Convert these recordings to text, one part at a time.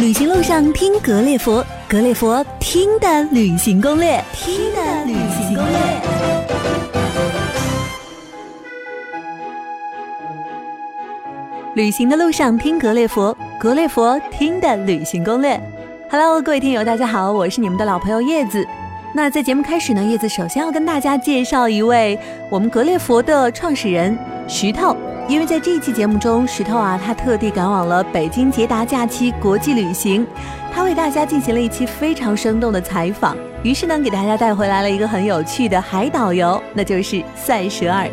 旅行路上听格列佛，格列佛听的旅行攻略，听的旅行攻略。旅行的路上听格列佛，格列佛听的旅行攻略。Hello，各位听友，大家好，我是你们的老朋友叶子。那在节目开始呢，叶子首先要跟大家介绍一位我们格列佛的创始人石头。因为在这一期节目中，石头啊，他特地赶往了北京捷达假期国际旅行，他为大家进行了一期非常生动的采访，于是呢，给大家带回来了一个很有趣的海岛游，那就是塞舌尔。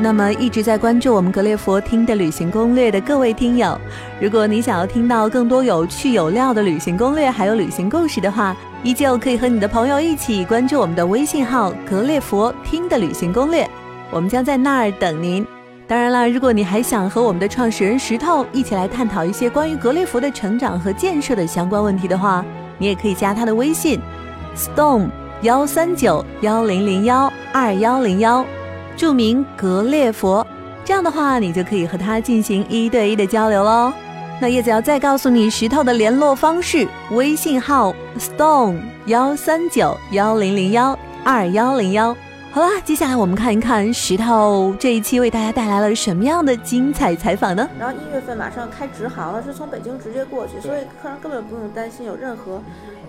那么一直在关注我们格列佛听的旅行攻略的各位听友，如果你想要听到更多有趣有料的旅行攻略，还有旅行故事的话，依旧可以和你的朋友一起关注我们的微信号“格列佛听的旅行攻略”，我们将在那儿等您。当然了，如果你还想和我们的创始人石头一起来探讨一些关于格列佛的成长和建设的相关问题的话，你也可以加他的微信：stone 幺三九幺零零幺二幺零幺。著名格列佛，这样的话，你就可以和他进行一对一的交流喽。那叶子要再告诉你石头的联络方式：微信号 stone 幺三九幺零零幺二幺零幺。好啦，接下来我们看一看石头这一期为大家带来了什么样的精彩采访呢？然后一月份马上开直航了，是从北京直接过去，所以客人根本不用担心有任何。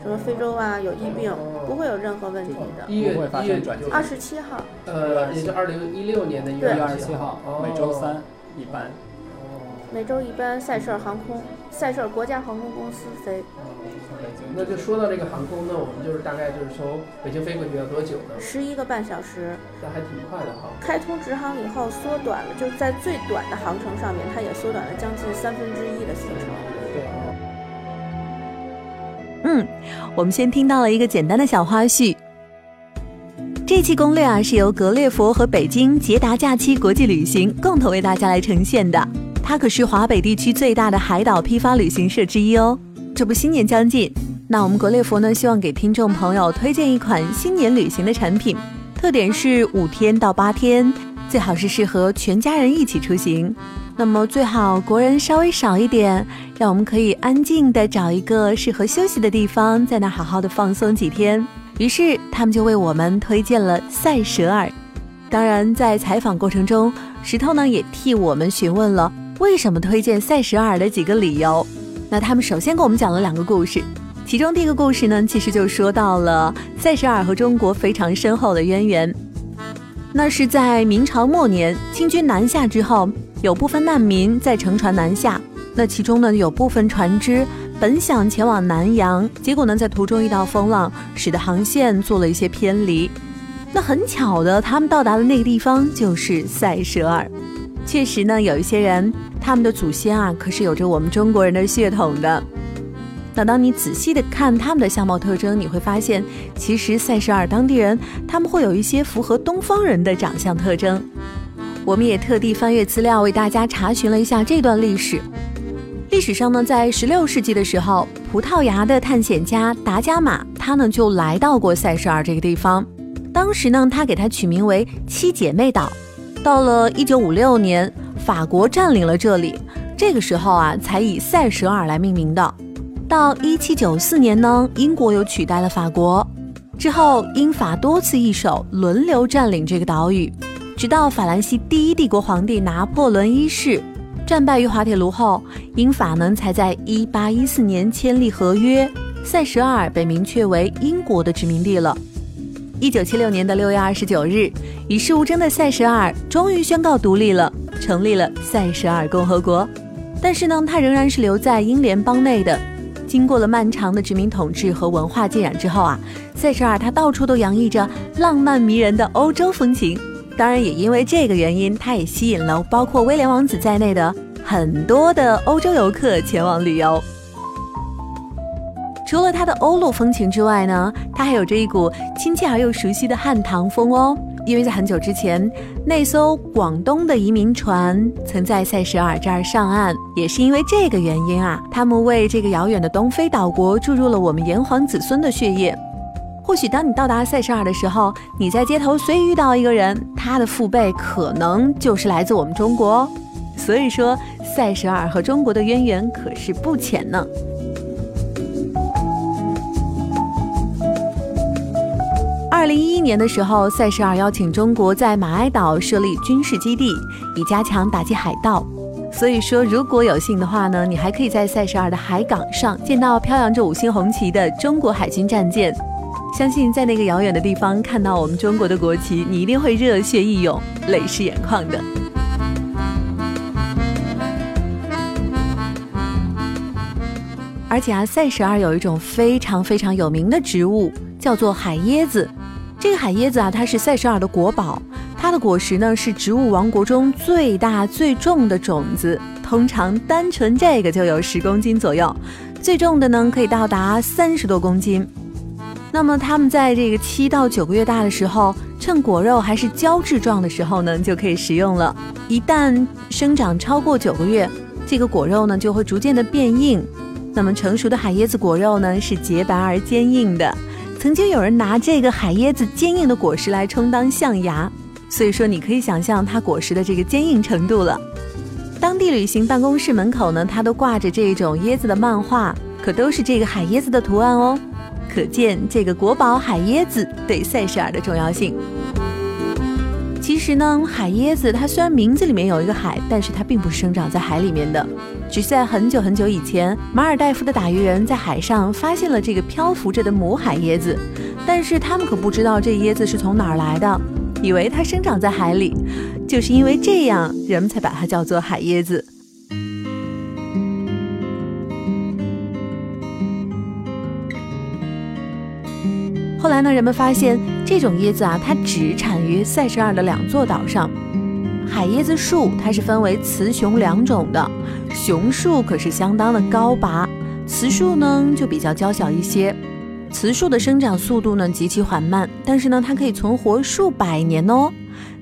什么非洲啊，有疫病，不会有任何问题的。一月一月二十七号，呃，也就二零一六年的一月二十七号，每周三一班。每周一班，塞舌尔航空，塞舌尔国家航空公司飞。那就说到这个航空，那我们就是大概就是从北京飞过去要多久呢？十一个半小时。那还挺快的哈。开通直航以后，缩短了，就是在最短的航程上面，它也缩短了将近三分之一的行程。对。嗯，我们先听到了一个简单的小花絮。这期攻略啊，是由格列佛和北京捷达假期国际旅行共同为大家来呈现的。它可是华北地区最大的海岛批发旅行社之一哦。这不，新年将近，那我们格列佛呢，希望给听众朋友推荐一款新年旅行的产品，特点是五天到八天，最好是适合全家人一起出行。那么最好国人稍微少一点，让我们可以安静的找一个适合休息的地方，在那好好的放松几天。于是他们就为我们推荐了塞舌尔。当然，在采访过程中，石头呢也替我们询问了为什么推荐塞舌尔的几个理由。那他们首先给我们讲了两个故事，其中第一个故事呢，其实就说到了塞舌尔和中国非常深厚的渊源。那是在明朝末年，清军南下之后。有部分难民在乘船南下，那其中呢有部分船只本想前往南洋，结果呢在途中遇到风浪，使得航线做了一些偏离。那很巧的，他们到达的那个地方就是塞舌尔。确实呢，有一些人他们的祖先啊可是有着我们中国人的血统的。那当你仔细的看他们的相貌特征，你会发现，其实塞舌尔当地人他们会有一些符合东方人的长相特征。我们也特地翻阅资料，为大家查询了一下这段历史。历史上呢，在十六世纪的时候，葡萄牙的探险家达伽马，他呢就来到过塞舌尔这个地方。当时呢，他给它取名为七姐妹岛。到了1956年，法国占领了这里，这个时候啊，才以塞舌尔来命名的。到1794年呢，英国又取代了法国。之后，英法多次易手，轮流占领这个岛屿。直到法兰西第一帝国皇帝拿破仑一世战败于滑铁卢后，英法呢才在1814年签立合约，塞舌尔被明确为英国的殖民地了。1976年的6月29日，与世无争的塞舌尔终于宣告独立了，成立了塞舌尔共和国。但是呢，它仍然是留在英联邦内的。经过了漫长的殖民统治和文化浸染之后啊，塞舌尔它到处都洋溢着浪漫迷人的欧洲风情。当然，也因为这个原因，它也吸引了包括威廉王子在内的很多的欧洲游客前往旅游。除了它的欧陆风情之外呢，它还有着一股亲切而又熟悉的汉唐风哦。因为在很久之前，那艘广东的移民船曾在塞舌尔这儿上岸，也是因为这个原因啊，他们为这个遥远的东非岛国注入了我们炎黄子孙的血液。或许当你到达塞舌尔的时候，你在街头随意遇到一个人，他的父辈可能就是来自我们中国哦。所以说，塞舌尔和中国的渊源可是不浅呢。二零一一年的时候，塞舌尔邀请中国在马埃岛设立军事基地，以加强打击海盗。所以说，如果有幸的话呢，你还可以在塞舌尔的海港上见到飘扬着五星红旗的中国海军战舰。相信在那个遥远的地方看到我们中国的国旗，你一定会热血溢涌、泪湿眼眶的。而且啊，塞舌尔有一种非常非常有名的植物，叫做海椰子。这个海椰子啊，它是塞舌尔的国宝。它的果实呢是植物王国中最大最重的种子，通常单纯这个就有十公斤左右，最重的呢可以到达三十多公斤。那么它们在这个七到九个月大的时候，趁果肉还是胶质状的时候呢，就可以食用了。一旦生长超过九个月，这个果肉呢就会逐渐的变硬。那么成熟的海椰子果肉呢是洁白而坚硬的。曾经有人拿这个海椰子坚硬的果实来充当象牙，所以说你可以想象它果实的这个坚硬程度了。当地旅行办公室门口呢，它都挂着这种椰子的漫画，可都是这个海椰子的图案哦，可见这个国宝海椰子对塞舌尔的重要性。其实呢，海椰子它虽然名字里面有一个海，但是它并不是生长在海里面的。只是在很久很久以前，马尔代夫的打鱼人在海上发现了这个漂浮着的母海椰子，但是他们可不知道这椰子是从哪儿来的，以为它生长在海里。就是因为这样，人们才把它叫做海椰子。后来呢，人们发现这种椰子啊，它只产于塞舌尔的两座岛上。海椰子树它是分为雌雄两种的，雄树可是相当的高拔，雌树呢就比较娇小一些。雌树的生长速度呢极其缓慢，但是呢它可以存活数百年哦。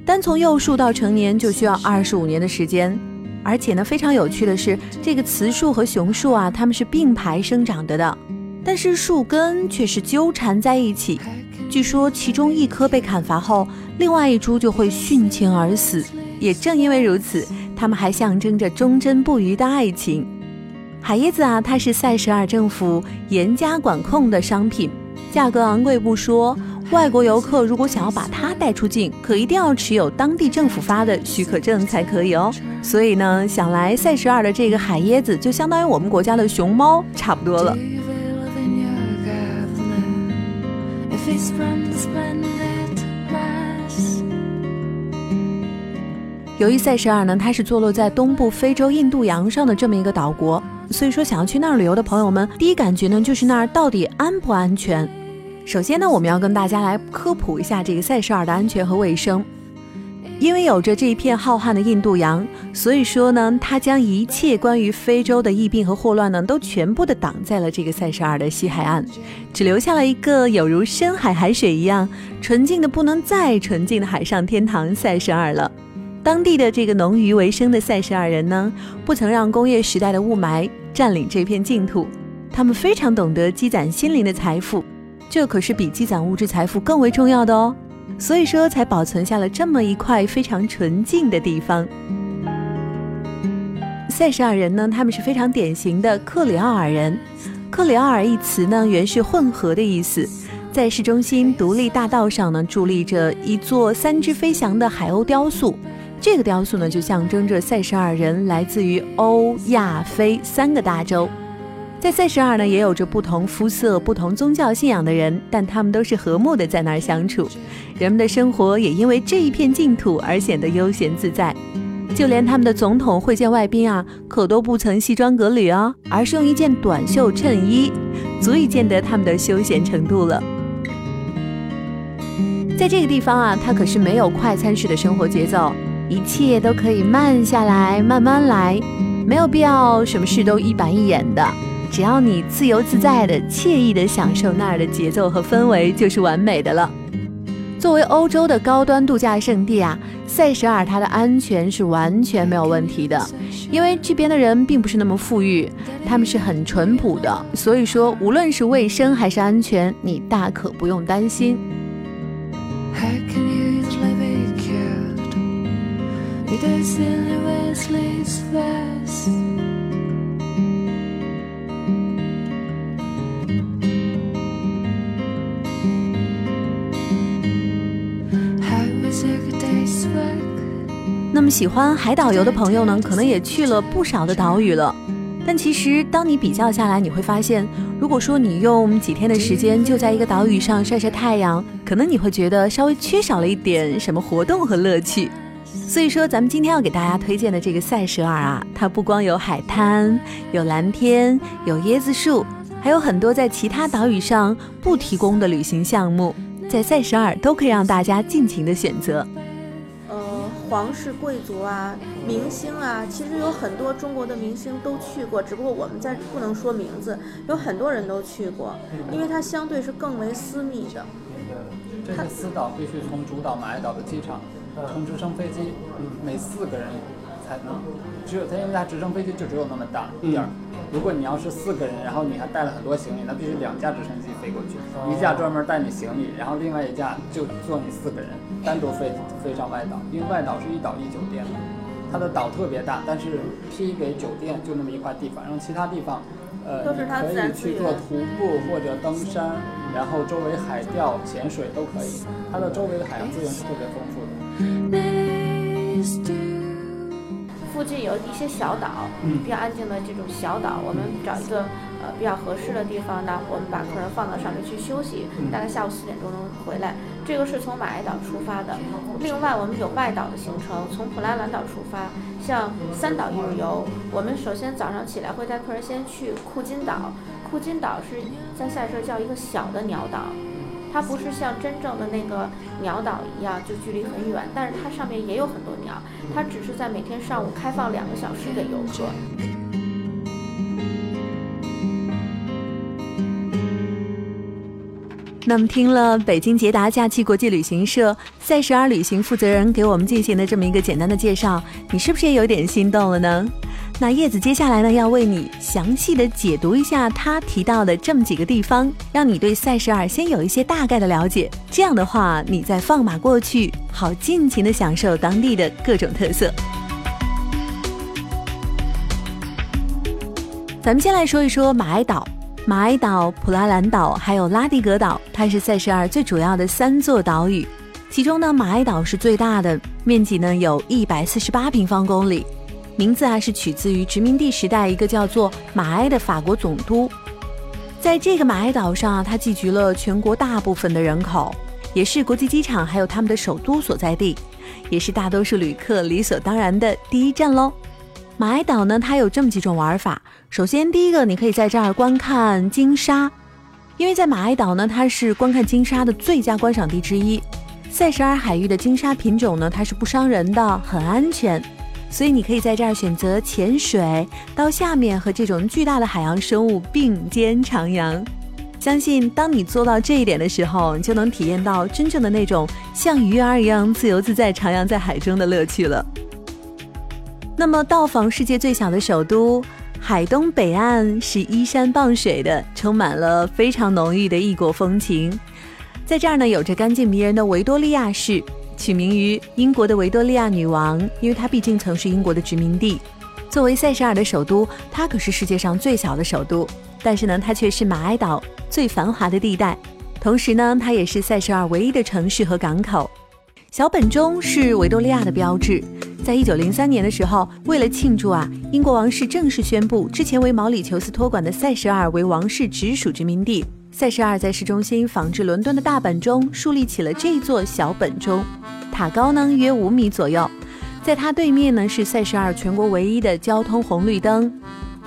单从幼树到成年就需要二十五年的时间。而且呢非常有趣的是，这个雌树和雄树啊，它们是并排生长的的。但是树根却是纠缠在一起，据说其中一棵被砍伐后，另外一株就会殉情而死。也正因为如此，它们还象征着忠贞不渝的爱情。海椰子啊，它是塞舌尔政府严加管控的商品，价格昂贵不说，外国游客如果想要把它带出境，可一定要持有当地政府发的许可证才可以哦。所以呢，想来塞舌尔的这个海椰子，就相当于我们国家的熊猫差不多了。由于塞舌尔呢，它是坐落在东部非洲印度洋上的这么一个岛国，所以说想要去那儿旅游的朋友们，第一感觉呢就是那儿到底安不安全？首先呢，我们要跟大家来科普一下这个塞舌尔的安全和卫生。因为有着这一片浩瀚的印度洋，所以说呢，它将一切关于非洲的疫病和霍乱呢，都全部的挡在了这个塞舌尔的西海岸，只留下了一个有如深海海水一样纯净的不能再纯净的海上天堂塞舌尔了。当地的这个农渔为生的塞舌尔人呢，不曾让工业时代的雾霾占领这片净土，他们非常懂得积攒心灵的财富，这可是比积攒物质财富更为重要的哦。所以说，才保存下了这么一块非常纯净的地方。塞舌尔人呢，他们是非常典型的克里奥尔人。克里奥尔一词呢，原是混合的意思。在市中心独立大道上呢，伫立着一座三只飞翔的海鸥雕塑。这个雕塑呢，就象征着塞舌尔人来自于欧亚非三个大洲。在塞舌尔呢，也有着不同肤色、不同宗教信仰的人，但他们都是和睦的在那儿相处。人们的生活也因为这一片净土而显得悠闲自在。就连他们的总统会见外宾啊，可都不曾西装革履哦，而是用一件短袖衬衣，足以见得他们的休闲程度了。在这个地方啊，它可是没有快餐式的生活节奏，一切都可以慢下来，慢慢来，没有必要什么事都一板一眼的。只要你自由自在的、惬意的享受那儿的节奏和氛围，就是完美的了。作为欧洲的高端度假胜地啊，塞舌尔它的安全是完全没有问题的，因为这边的人并不是那么富裕，他们是很淳朴的，所以说无论是卫生还是安全，你大可不用担心。那么喜欢海岛游的朋友呢，可能也去了不少的岛屿了。但其实，当你比较下来，你会发现，如果说你用几天的时间就在一个岛屿上晒晒太阳，可能你会觉得稍微缺少了一点什么活动和乐趣。所以说，咱们今天要给大家推荐的这个塞舌尔啊，它不光有海滩、有蓝天、有椰子树，还有很多在其他岛屿上不提供的旅行项目，在塞舌尔都可以让大家尽情的选择。皇室贵族啊，明星啊，其实有很多中国的明星都去过，只不过我们在不能说名字，有很多人都去过，因为它相对是更为私密的。这个私岛必须从主岛马来岛的机场乘直升飞机，每四个人才能，只有它，因为它直升飞机就只有那么大一点儿。如果你要是四个人，然后你还带了很多行李，那必须两架直升机飞过去，一架专门带你行李，然后另外一架就坐你四个人单独飞飞上外岛，因为外岛是一岛一酒店的，它的岛特别大，但是批给酒店就那么一块地方，然后其他地方，呃，可以去做徒步或者登山，然后周围海钓、潜水都可以，它的周围的海洋资源是特别丰富的。附近有一些小岛，比较安静的这种小岛，我们找一个呃比较合适的地方呢，我们把客人放到上面去休息，大概下午四点钟能回来。这个是从马埃岛出发的。另外，我们有外岛的行程，从普拉兰岛出发，像三岛一日游。我们首先早上起来会带客人先去库金岛，库金岛是在塞舌叫一个小的鸟岛。它不是像真正的那个鸟岛一样，就距离很远，但是它上面也有很多鸟。它只是在每天上午开放两个小时给游客。那么，听了北京捷达假期国际旅行社塞舌尔旅行负责人给我们进行的这么一个简单的介绍，你是不是也有点心动了呢？那叶子接下来呢，要为你详细的解读一下他提到的这么几个地方，让你对塞舌尔先有一些大概的了解。这样的话，你再放马过去，好尽情的享受当地的各种特色。咱们先来说一说马埃岛、马埃岛、普拉兰岛还有拉蒂格岛，它是塞舌尔最主要的三座岛屿。其中呢，马埃岛是最大的，面积呢有一百四十八平方公里。名字啊是取自于殖民地时代一个叫做马埃的法国总督，在这个马埃岛上啊，它聚集了全国大部分的人口，也是国际机场还有他们的首都所在地，也是大多数旅客理所当然的第一站喽。马埃岛呢，它有这么几种玩法。首先，第一个，你可以在这儿观看鲸鲨，因为在马埃岛呢，它是观看鲸鲨的最佳观赏地之一。塞舌尔海域的鲸鲨品种呢，它是不伤人的，很安全。所以你可以在这儿选择潜水，到下面和这种巨大的海洋生物并肩徜徉。相信当你做到这一点的时候，你就能体验到真正的那种像鱼儿一样自由自在徜徉在海中的乐趣了。那么，到访世界最小的首都，海东北岸是依山傍水的，充满了非常浓郁的异国风情。在这儿呢，有着干净迷人的维多利亚市。取名于英国的维多利亚女王，因为它毕竟曾是英国的殖民地。作为塞舌尔的首都，它可是世界上最小的首都，但是呢，它却是马埃岛最繁华的地带。同时呢，它也是塞舌尔唯一的城市和港口。小本钟是维多利亚的标志。在一九零三年的时候，为了庆祝啊，英国王室正式宣布之前为毛里求斯托管的塞舌尔为王室直属殖民地。塞舌尔在市中心仿制伦敦的大本钟树立起了这座小本钟，塔高呢约五米左右，在它对面呢是塞舌尔全国唯一的交通红绿灯，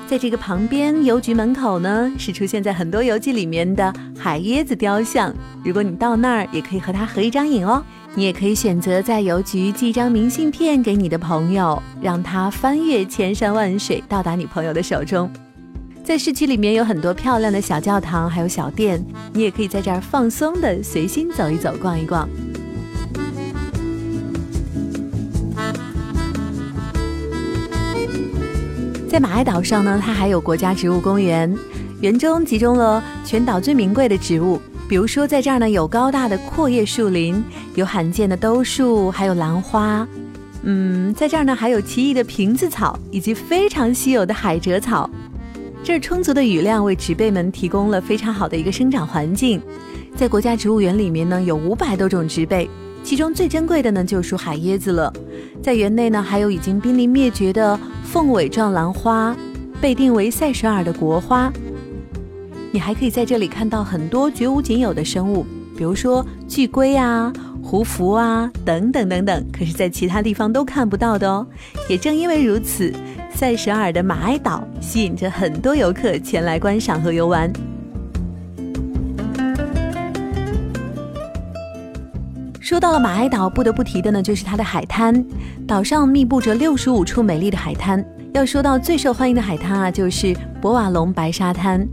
在这个旁边邮局门口呢是出现在很多邮寄里面的海椰子雕像，如果你到那儿也可以和它合一张影哦，你也可以选择在邮局寄张明信片给你的朋友，让他翻越千山万水，到达你朋友的手中。在市区里面有很多漂亮的小教堂，还有小店，你也可以在这儿放松的随心走一走、逛一逛。在马埃岛上呢，它还有国家植物公园，园中集中了全岛最名贵的植物。比如说，在这儿呢，有高大的阔叶树林，有罕见的兜树，还有兰花。嗯，在这儿呢，还有奇异的瓶子草，以及非常稀有的海蜇草。这儿充足的雨量为植被们提供了非常好的一个生长环境。在国家植物园里面呢，有五百多种植被，其中最珍贵的呢，就属海椰子了。在园内呢，还有已经濒临灭绝的。凤尾状兰花被定为塞舌尔的国花。你还可以在这里看到很多绝无仅有的生物，比如说巨龟啊、胡蝠啊等等等等，可是，在其他地方都看不到的哦。也正因为如此，塞舌尔的马埃岛吸引着很多游客前来观赏和游玩。说到了马埃岛，不得不提的呢，就是它的海滩。岛上密布着六十五处美丽的海滩。要说到最受欢迎的海滩啊，就是博瓦龙白沙滩。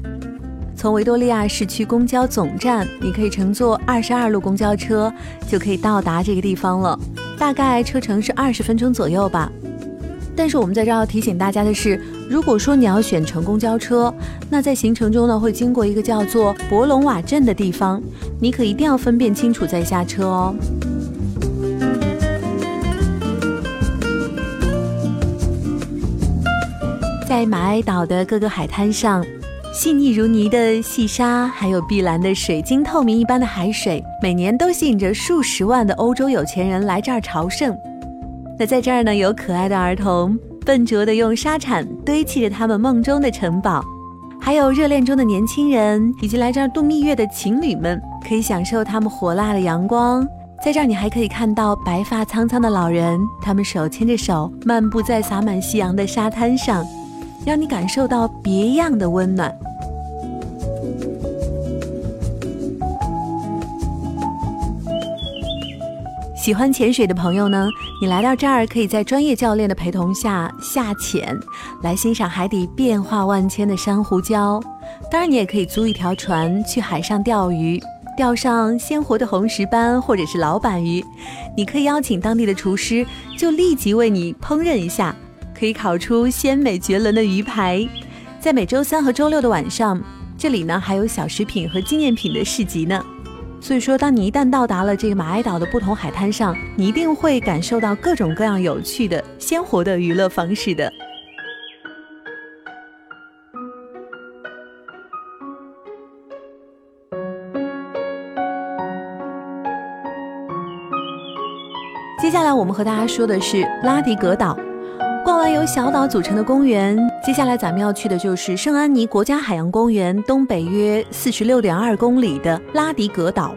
从维多利亚市区公交总站，你可以乘坐二十二路公交车，就可以到达这个地方了。大概车程是二十分钟左右吧。但是我们在这要提醒大家的是，如果说你要选乘公交车，那在行程中呢会经过一个叫做博龙瓦镇的地方，你可一定要分辨清楚再下车哦。在马埃岛的各个海滩上，细腻如泥的细沙，还有碧蓝的水晶透明一般的海水，每年都吸引着数十万的欧洲有钱人来这儿朝圣。那在这儿呢，有可爱的儿童，笨拙地用沙铲堆砌着他们梦中的城堡，还有热恋中的年轻人，以及来这儿度蜜月的情侣们，可以享受他们火辣的阳光。在这儿，你还可以看到白发苍苍的老人，他们手牵着手，漫步在洒满夕阳的沙滩上，让你感受到别样的温暖。喜欢潜水的朋友呢，你来到这儿可以在专业教练的陪同下下潜，来欣赏海底变化万千的珊瑚礁。当然，你也可以租一条船去海上钓鱼，钓上鲜活的红石斑或者是老板鱼。你可以邀请当地的厨师，就立即为你烹饪一下，可以烤出鲜美绝伦的鱼排。在每周三和周六的晚上，这里呢还有小食品和纪念品的市集呢。所以说，当你一旦到达了这个马埃岛的不同海滩上，你一定会感受到各种各样有趣的、鲜活的娱乐方式的。接下来，我们和大家说的是拉迪格岛。逛完由小岛组成的公园，接下来咱们要去的就是圣安妮国家海洋公园东北约四十六点二公里的拉迪格岛。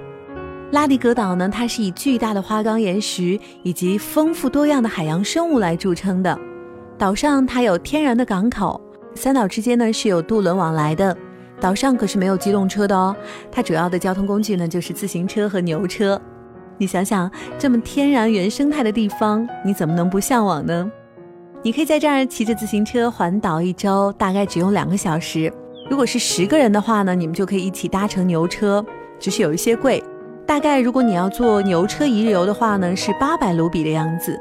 拉迪格岛呢，它是以巨大的花岗岩石以及丰富多样的海洋生物来著称的。岛上它有天然的港口，三岛之间呢是有渡轮往来的。岛上可是没有机动车的哦，它主要的交通工具呢就是自行车和牛车。你想想，这么天然原生态的地方，你怎么能不向往呢？你可以在这儿骑着自行车环岛一周，大概只用两个小时。如果是十个人的话呢，你们就可以一起搭乘牛车，只是有一些贵。大概如果你要坐牛车一日游的话呢，是八百卢比的样子。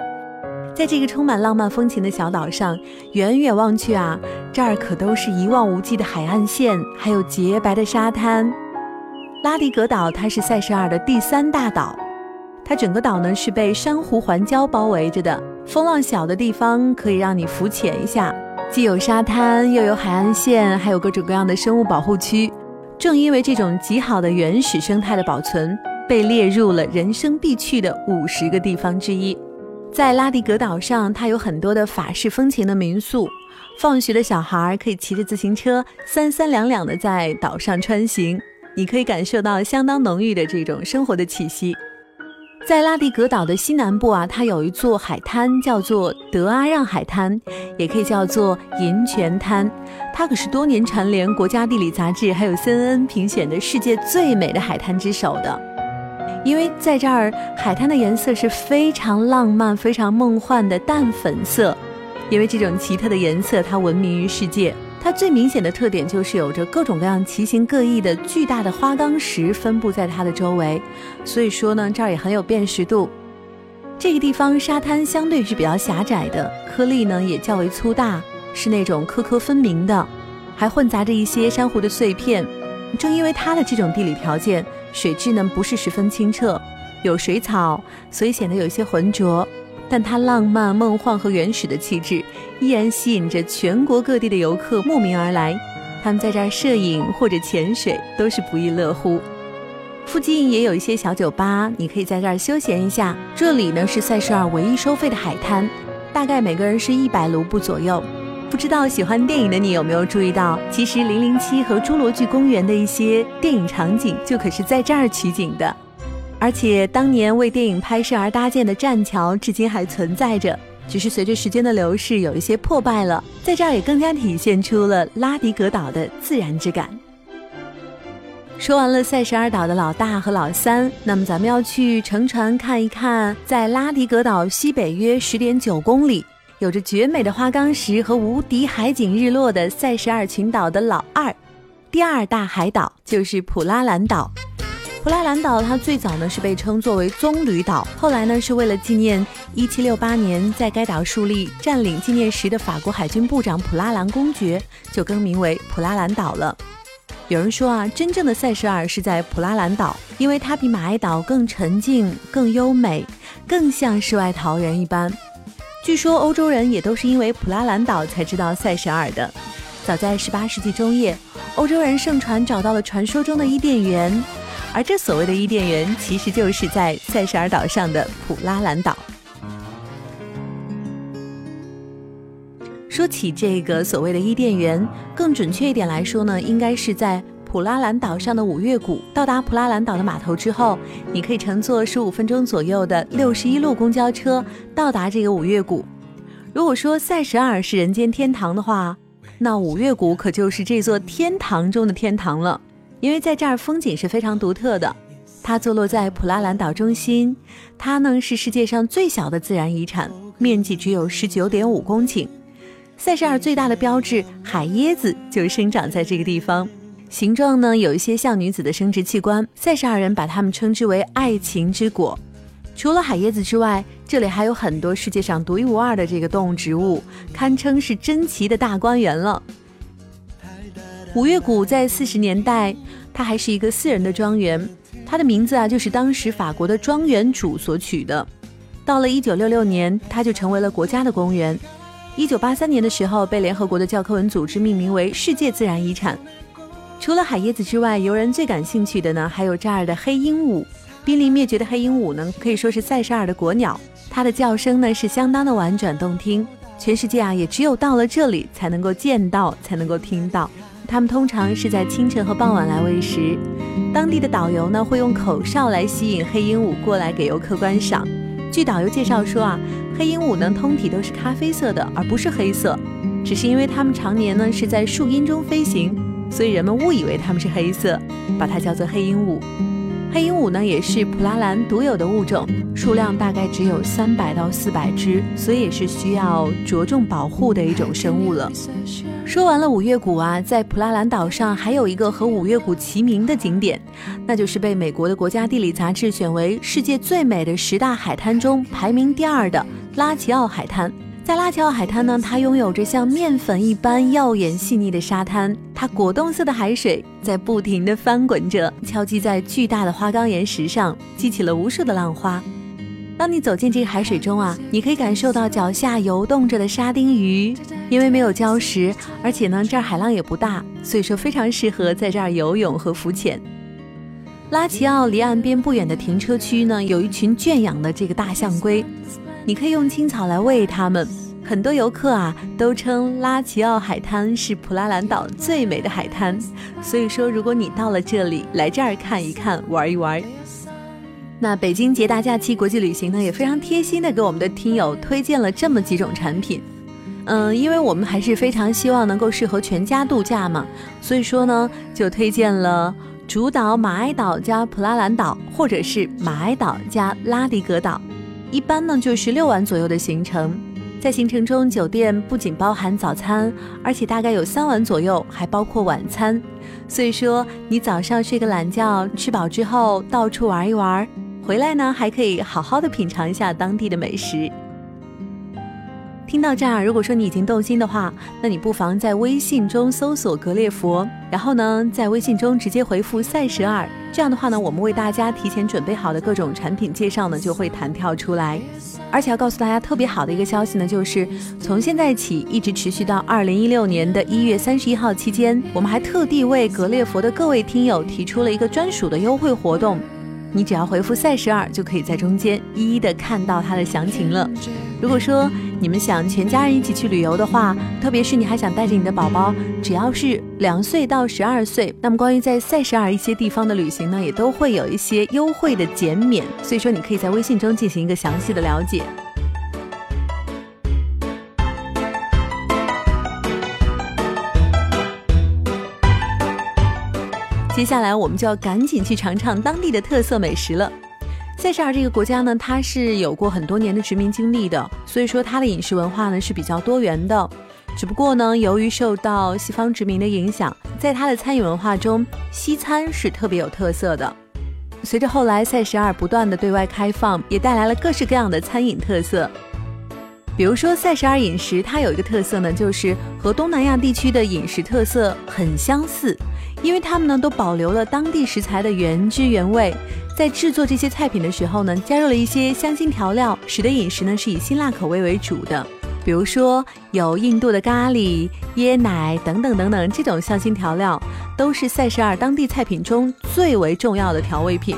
在这个充满浪漫风情的小岛上，远远望去啊，这儿可都是一望无际的海岸线，还有洁白的沙滩。拉迪格岛它是塞舌尔的第三大岛，它整个岛呢是被珊瑚环礁包围着的。风浪小的地方可以让你浮潜一下，既有沙滩，又有海岸线，还有各种各样的生物保护区。正因为这种极好的原始生态的保存，被列入了人生必去的五十个地方之一。在拉迪格岛上，它有很多的法式风情的民宿。放学的小孩可以骑着自行车，三三两两的在岛上穿行，你可以感受到相当浓郁的这种生活的气息。在拉迪格岛的西南部啊，它有一座海滩，叫做德阿让海滩，也可以叫做银泉滩。它可是多年蝉联国家地理杂志还有 CNN 评选的世界最美的海滩之首的。因为在这儿，海滩的颜色是非常浪漫、非常梦幻的淡粉色。因为这种奇特的颜色，它闻名于世界。它最明显的特点就是有着各种各样奇形各异的巨大的花岗石分布在它的周围，所以说呢，这儿也很有辨识度。这个地方沙滩相对是比较狭窄的，颗粒呢也较为粗大，是那种颗颗分明的，还混杂着一些珊瑚的碎片。正因为它的这种地理条件，水质呢不是十分清澈，有水草，所以显得有些浑浊。但它浪漫、梦幻和原始的气质，依然吸引着全国各地的游客慕名而来。他们在这儿摄影或者潜水，都是不亦乐乎。附近也有一些小酒吧，你可以在这儿休闲一下。这里呢是塞舌尔唯一收费的海滩，大概每个人是一百卢布左右。不知道喜欢电影的你有没有注意到，其实《零零七》和《侏罗纪公园》的一些电影场景就可是在这儿取景的，而且当年为电影拍摄而搭建的栈桥至今还存在着，只是随着时间的流逝有一些破败了。在这儿也更加体现出了拉迪格岛的自然之感。说完了塞舌尔岛的老大和老三，那么咱们要去乘船看一看，在拉迪格岛西北约十点九公里。有着绝美的花岗石和无敌海景日落的塞舌尔群岛的老二，第二大海岛就是普拉兰岛。普拉兰岛它最早呢是被称作为棕榈岛，后来呢是为了纪念1768年在该岛树立占领纪念石的法国海军部长普拉兰公爵，就更名为普拉兰岛了。有人说啊，真正的塞舌尔是在普拉兰岛，因为它比马埃岛更沉静、更优美，更像世外桃源一般。据说欧洲人也都是因为普拉兰岛才知道塞舌尔的。早在18世纪中叶，欧洲人盛传找到了传说中的伊甸园，而这所谓的伊甸园，其实就是在塞舌尔岛上的普拉兰岛。说起这个所谓的伊甸园，更准确一点来说呢，应该是在。普拉兰岛上的五月谷，到达普拉兰岛的码头之后，你可以乘坐十五分钟左右的六十一路公交车到达这个五月谷。如果说塞舌尔是人间天堂的话，那五月谷可就是这座天堂中的天堂了，因为在这儿风景是非常独特的。它坐落在普拉兰岛中心，它呢是世界上最小的自然遗产，面积只有十九点五公顷。塞舌尔最大的标志海椰子就生长在这个地方。形状呢有一些像女子的生殖器官，塞舌尔人把它们称之为“爱情之果”。除了海椰子之外，这里还有很多世界上独一无二的这个动物植物，堪称是珍奇的大观园了。五岳谷在四十年代，它还是一个私人的庄园，它的名字啊就是当时法国的庄园主所取的。到了一九六六年，它就成为了国家的公园。一九八三年的时候，被联合国的教科文组织命名为世界自然遗产。除了海椰子之外，游人最感兴趣的呢，还有这儿的黑鹦鹉。濒临灭绝的黑鹦鹉呢，可以说是塞舌尔的国鸟。它的叫声呢，是相当的婉转动听。全世界啊，也只有到了这里才能够见到，才能够听到。它们通常是在清晨和傍晚来喂食。当地的导游呢，会用口哨来吸引黑鹦鹉过来给游客观赏。据导游介绍说啊，黑鹦鹉呢，通体都是咖啡色的，而不是黑色，只是因为它们常年呢是在树荫中飞行。所以人们误以为它们是黑色，把它叫做黑鹦鹉。黑鹦鹉呢，也是普拉兰独有的物种，数量大概只有三百到四百只，所以也是需要着重保护的一种生物了。说完了五岳谷啊，在普拉兰岛上还有一个和五岳谷齐名的景点，那就是被美国的国家地理杂志选为世界最美的十大海滩中排名第二的拉齐奥海滩。在拉齐奥海滩呢，它拥有着像面粉一般耀眼细腻的沙滩，它果冻色的海水在不停地翻滚着，敲击在巨大的花岗岩石上，激起了无数的浪花。当你走进这个海水中啊，你可以感受到脚下游动着的沙丁鱼，因为没有礁石，而且呢这儿海浪也不大，所以说非常适合在这儿游泳和浮潜。拉齐奥离岸边不远的停车区呢，有一群圈养的这个大象龟。你可以用青草来喂它们。很多游客啊都称拉齐奥海滩是普拉兰岛最美的海滩，所以说如果你到了这里，来这儿看一看、玩一玩。那北京捷达假期国际旅行呢也非常贴心的给我们的听友推荐了这么几种产品。嗯，因为我们还是非常希望能够适合全家度假嘛，所以说呢就推荐了主岛马埃岛加普拉兰岛，或者是马埃岛加拉迪格岛。一般呢就是六晚左右的行程，在行程中酒店不仅包含早餐，而且大概有三晚左右还包括晚餐。所以说你早上睡个懒觉，吃饱之后到处玩一玩，回来呢还可以好好的品尝一下当地的美食。听到这儿，如果说你已经动心的话，那你不妨在微信中搜索“格列佛”，然后呢，在微信中直接回复“赛十二”。这样的话呢，我们为大家提前准备好的各种产品介绍呢，就会弹跳出来。而且要告诉大家特别好的一个消息呢，就是从现在起一直持续到二零一六年的一月三十一号期间，我们还特地为格列佛的各位听友提出了一个专属的优惠活动。你只要回复“赛十二”，就可以在中间一一的看到它的详情了。如果说你们想全家人一起去旅游的话，特别是你还想带着你的宝宝，只要是两岁到十二岁，那么关于在赛十二一些地方的旅行呢，也都会有一些优惠的减免。所以说，你可以在微信中进行一个详细的了解。接下来我们就要赶紧去尝尝当地的特色美食了。塞舌尔这个国家呢，它是有过很多年的殖民经历的，所以说它的饮食文化呢是比较多元的。只不过呢，由于受到西方殖民的影响，在它的餐饮文化中，西餐是特别有特色的。随着后来塞舌尔不断的对外开放，也带来了各式各样的餐饮特色。比如说塞舌尔饮食，它有一个特色呢，就是和东南亚地区的饮食特色很相似。因为他们呢都保留了当地食材的原汁原味，在制作这些菜品的时候呢，加入了一些香辛调料，使得饮食呢是以辛辣口味为主的。比如说有印度的咖喱、椰奶等等等等，这种香辛调料都是塞舌尔当地菜品中最为重要的调味品。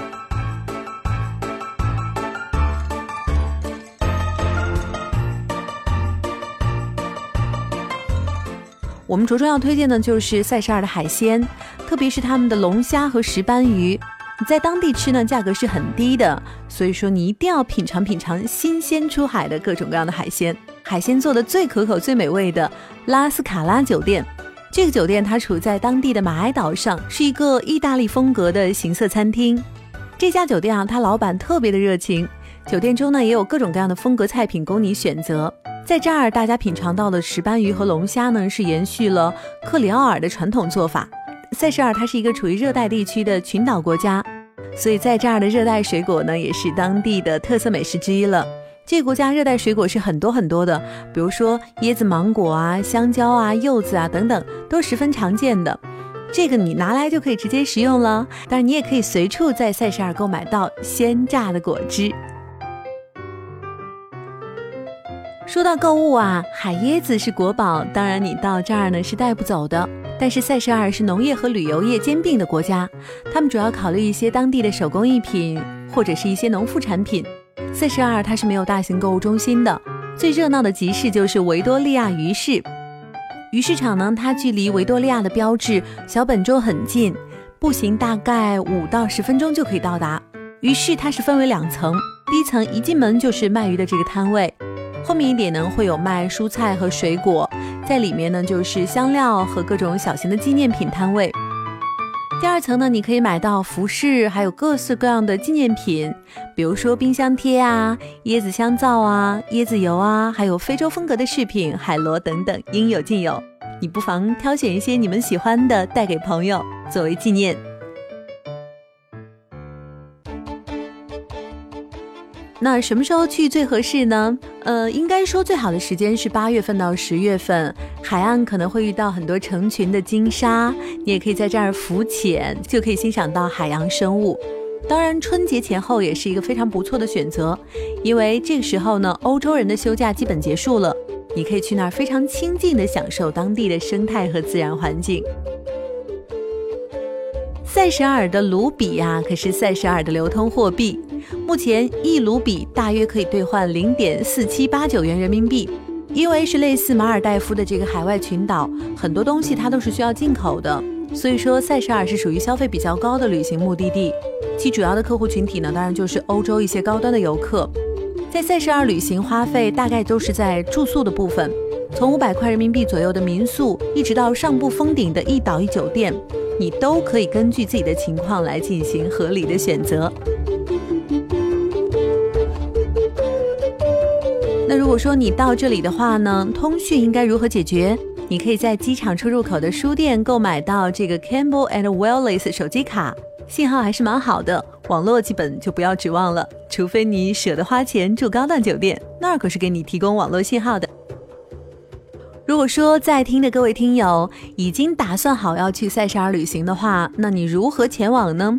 我们着重要推荐的就是塞舌尔的海鲜。特别是他们的龙虾和石斑鱼，你在当地吃呢，价格是很低的，所以说你一定要品尝品尝新鲜出海的各种各样的海鲜。海鲜做的最可口、最美味的拉斯卡拉酒店，这个酒店它处在当地的马埃岛上，是一个意大利风格的形色餐厅。这家酒店啊，它老板特别的热情，酒店中呢也有各种各样的风格菜品供你选择。在这儿，大家品尝到的石斑鱼和龙虾呢，是延续了克里奥尔的传统做法。塞舌尔它是一个处于热带地区的群岛国家，所以在这儿的热带水果呢，也是当地的特色美食之一了。这个国家热带水果是很多很多的，比如说椰子、芒果啊、香蕉啊、柚子啊等等，都十分常见的。这个你拿来就可以直接食用了。当然，你也可以随处在塞舌尔购买到鲜榨的果汁。说到购物啊，海椰子是国宝，当然你到这儿呢是带不走的。但是塞舌尔是农业和旅游业兼并的国家，他们主要考虑一些当地的手工艺品或者是一些农副产品。塞舌尔它是没有大型购物中心的，最热闹的集市就是维多利亚鱼市。鱼市场呢，它距离维多利亚的标志小本钟很近，步行大概五到十分钟就可以到达。鱼市它是分为两层，第一层一进门就是卖鱼的这个摊位，后面一点呢会有卖蔬菜和水果。在里面呢，就是香料和各种小型的纪念品摊位。第二层呢，你可以买到服饰，还有各式各样的纪念品，比如说冰箱贴啊、椰子香皂啊、椰子油啊，还有非洲风格的饰品、海螺等等，应有尽有。你不妨挑选一些你们喜欢的，带给朋友作为纪念。那什么时候去最合适呢？呃，应该说最好的时间是八月份到十月份，海岸可能会遇到很多成群的鲸鲨，你也可以在这儿浮潜，就可以欣赏到海洋生物。当然，春节前后也是一个非常不错的选择，因为这个时候呢，欧洲人的休假基本结束了，你可以去那儿非常亲近的享受当地的生态和自然环境。塞舌尔的卢比呀，可是塞舌尔的流通货币。目前一卢比大约可以兑换零点四七八九元人民币。因为是类似马尔代夫的这个海外群岛，很多东西它都是需要进口的，所以说塞舌尔是属于消费比较高的旅行目的地。其主要的客户群体呢，当然就是欧洲一些高端的游客。在塞舌尔旅行花费大概都是在住宿的部分，从五百块人民币左右的民宿，一直到上不封顶的一岛一酒店。你都可以根据自己的情况来进行合理的选择。如果说你到这里的话呢，通讯应该如何解决？你可以在机场出入口的书店购买到这个 Campbell and Wallace 手机卡，信号还是蛮好的，网络基本就不要指望了，除非你舍得花钱住高档酒店，那儿可是给你提供网络信号的。如果说在听的各位听友已经打算好要去塞舌尔旅行的话，那你如何前往呢？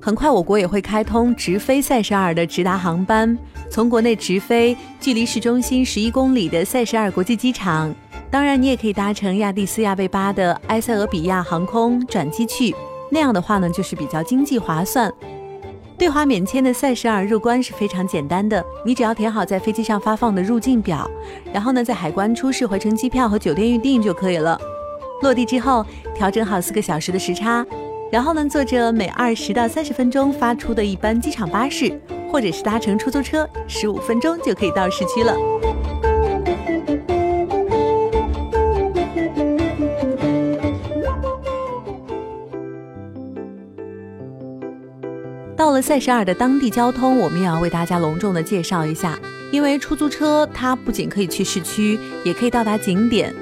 很快，我国也会开通直飞塞舌尔的直达航班，从国内直飞距离市中心十一公里的塞舌尔国际机场。当然，你也可以搭乘亚的斯亚贝巴的埃塞俄比亚航空转机去，那样的话呢，就是比较经济划算。对华免签的塞舌尔入关是非常简单的，你只要填好在飞机上发放的入境表，然后呢，在海关出示回程机票和酒店预订就可以了。落地之后，调整好四个小时的时差，然后呢，坐着每二十到三十分钟发出的一班机场巴士，或者是搭乘出租车，十五分钟就可以到市区了。到了塞舌尔的当地交通，我们也要为大家隆重的介绍一下。因为出租车它不仅可以去市区，也可以到达景点。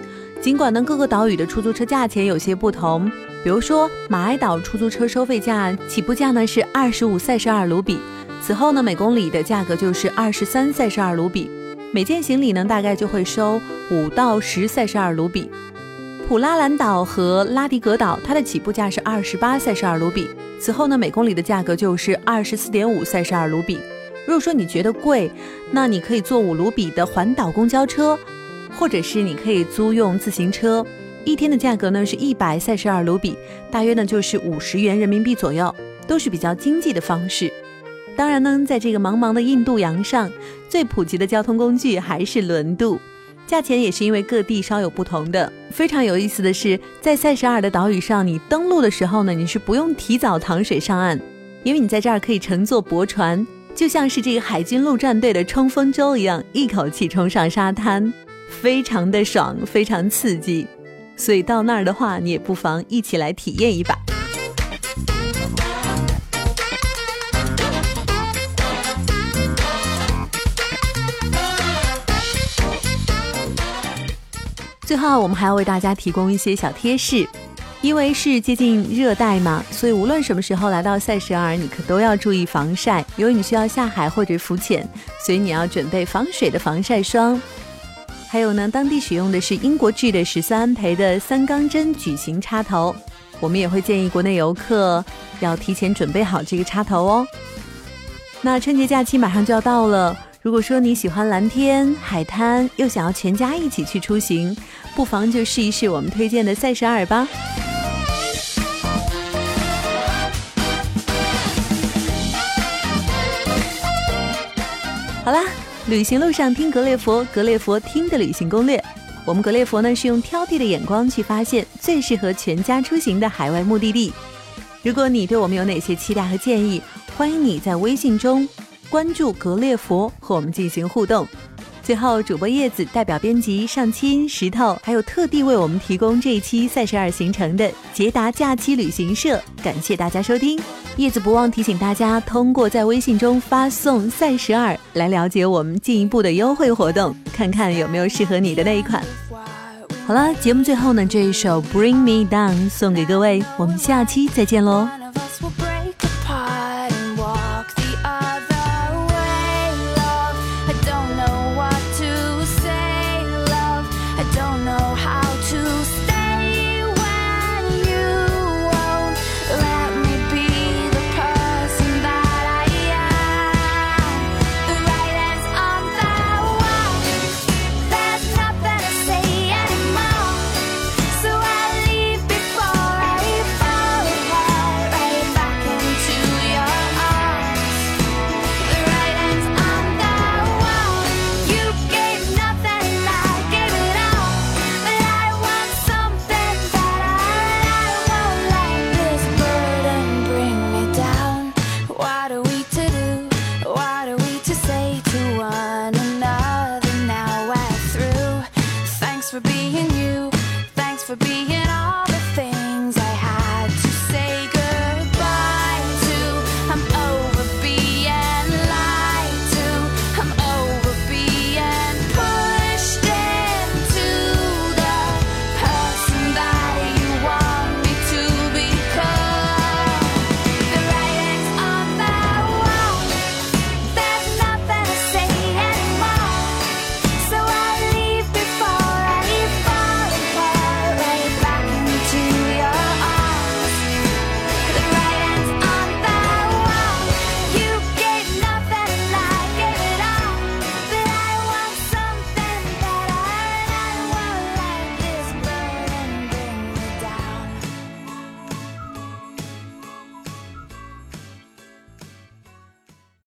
尽管呢各个岛屿的出租车价钱有些不同，比如说马埃岛出租车收费价起步价呢是二十五塞舌尔卢比，此后呢每公里的价格就是二十三塞舌尔卢比，每件行李呢大概就会收五到十塞舌尔卢比。普拉兰岛和拉迪格岛，它的起步价是二十八塞舌尔卢比，此后呢，每公里的价格就是二十四点五塞舌尔卢比。如果说你觉得贵，那你可以坐五卢比的环岛公交车，或者是你可以租用自行车，一天的价格呢是一百塞舌尔卢比，大约呢就是五十元人民币左右，都是比较经济的方式。当然呢，在这个茫茫的印度洋上，最普及的交通工具还是轮渡。价钱也是因为各地稍有不同的。非常有意思的是，在塞舌尔的岛屿上，你登陆的时候呢，你是不用提早淌水上岸，因为你在这儿可以乘坐驳船，就像是这个海军陆战队的冲锋舟一样，一口气冲上沙滩，非常的爽，非常刺激。所以到那儿的话，你也不妨一起来体验一把。最后，我们还要为大家提供一些小贴士，因为是接近热带嘛，所以无论什么时候来到塞舌尔，你可都要注意防晒，因为你需要下海或者浮潜，所以你要准备防水的防晒霜。还有呢，当地使用的是英国制的十三安培的三钢针矩形插头，我们也会建议国内游客要提前准备好这个插头哦。那春节假期马上就要到了。如果说你喜欢蓝天海滩，又想要全家一起去出行，不妨就试一试我们推荐的塞舌尔吧。好啦，旅行路上听格列佛，格列佛听的旅行攻略。我们格列佛呢是用挑剔的眼光去发现最适合全家出行的海外目的地。如果你对我们有哪些期待和建议，欢迎你在微信中。关注格列佛和我们进行互动。最后，主播叶子代表编辑上清、石头，还有特地为我们提供这一期赛十二行程的捷达假期旅行社，感谢大家收听。叶子不忘提醒大家，通过在微信中发送“赛十二”来了解我们进一步的优惠活动，看看有没有适合你的那一款。好了，节目最后呢，这一首《Bring Me Down》送给各位，我们下期再见喽。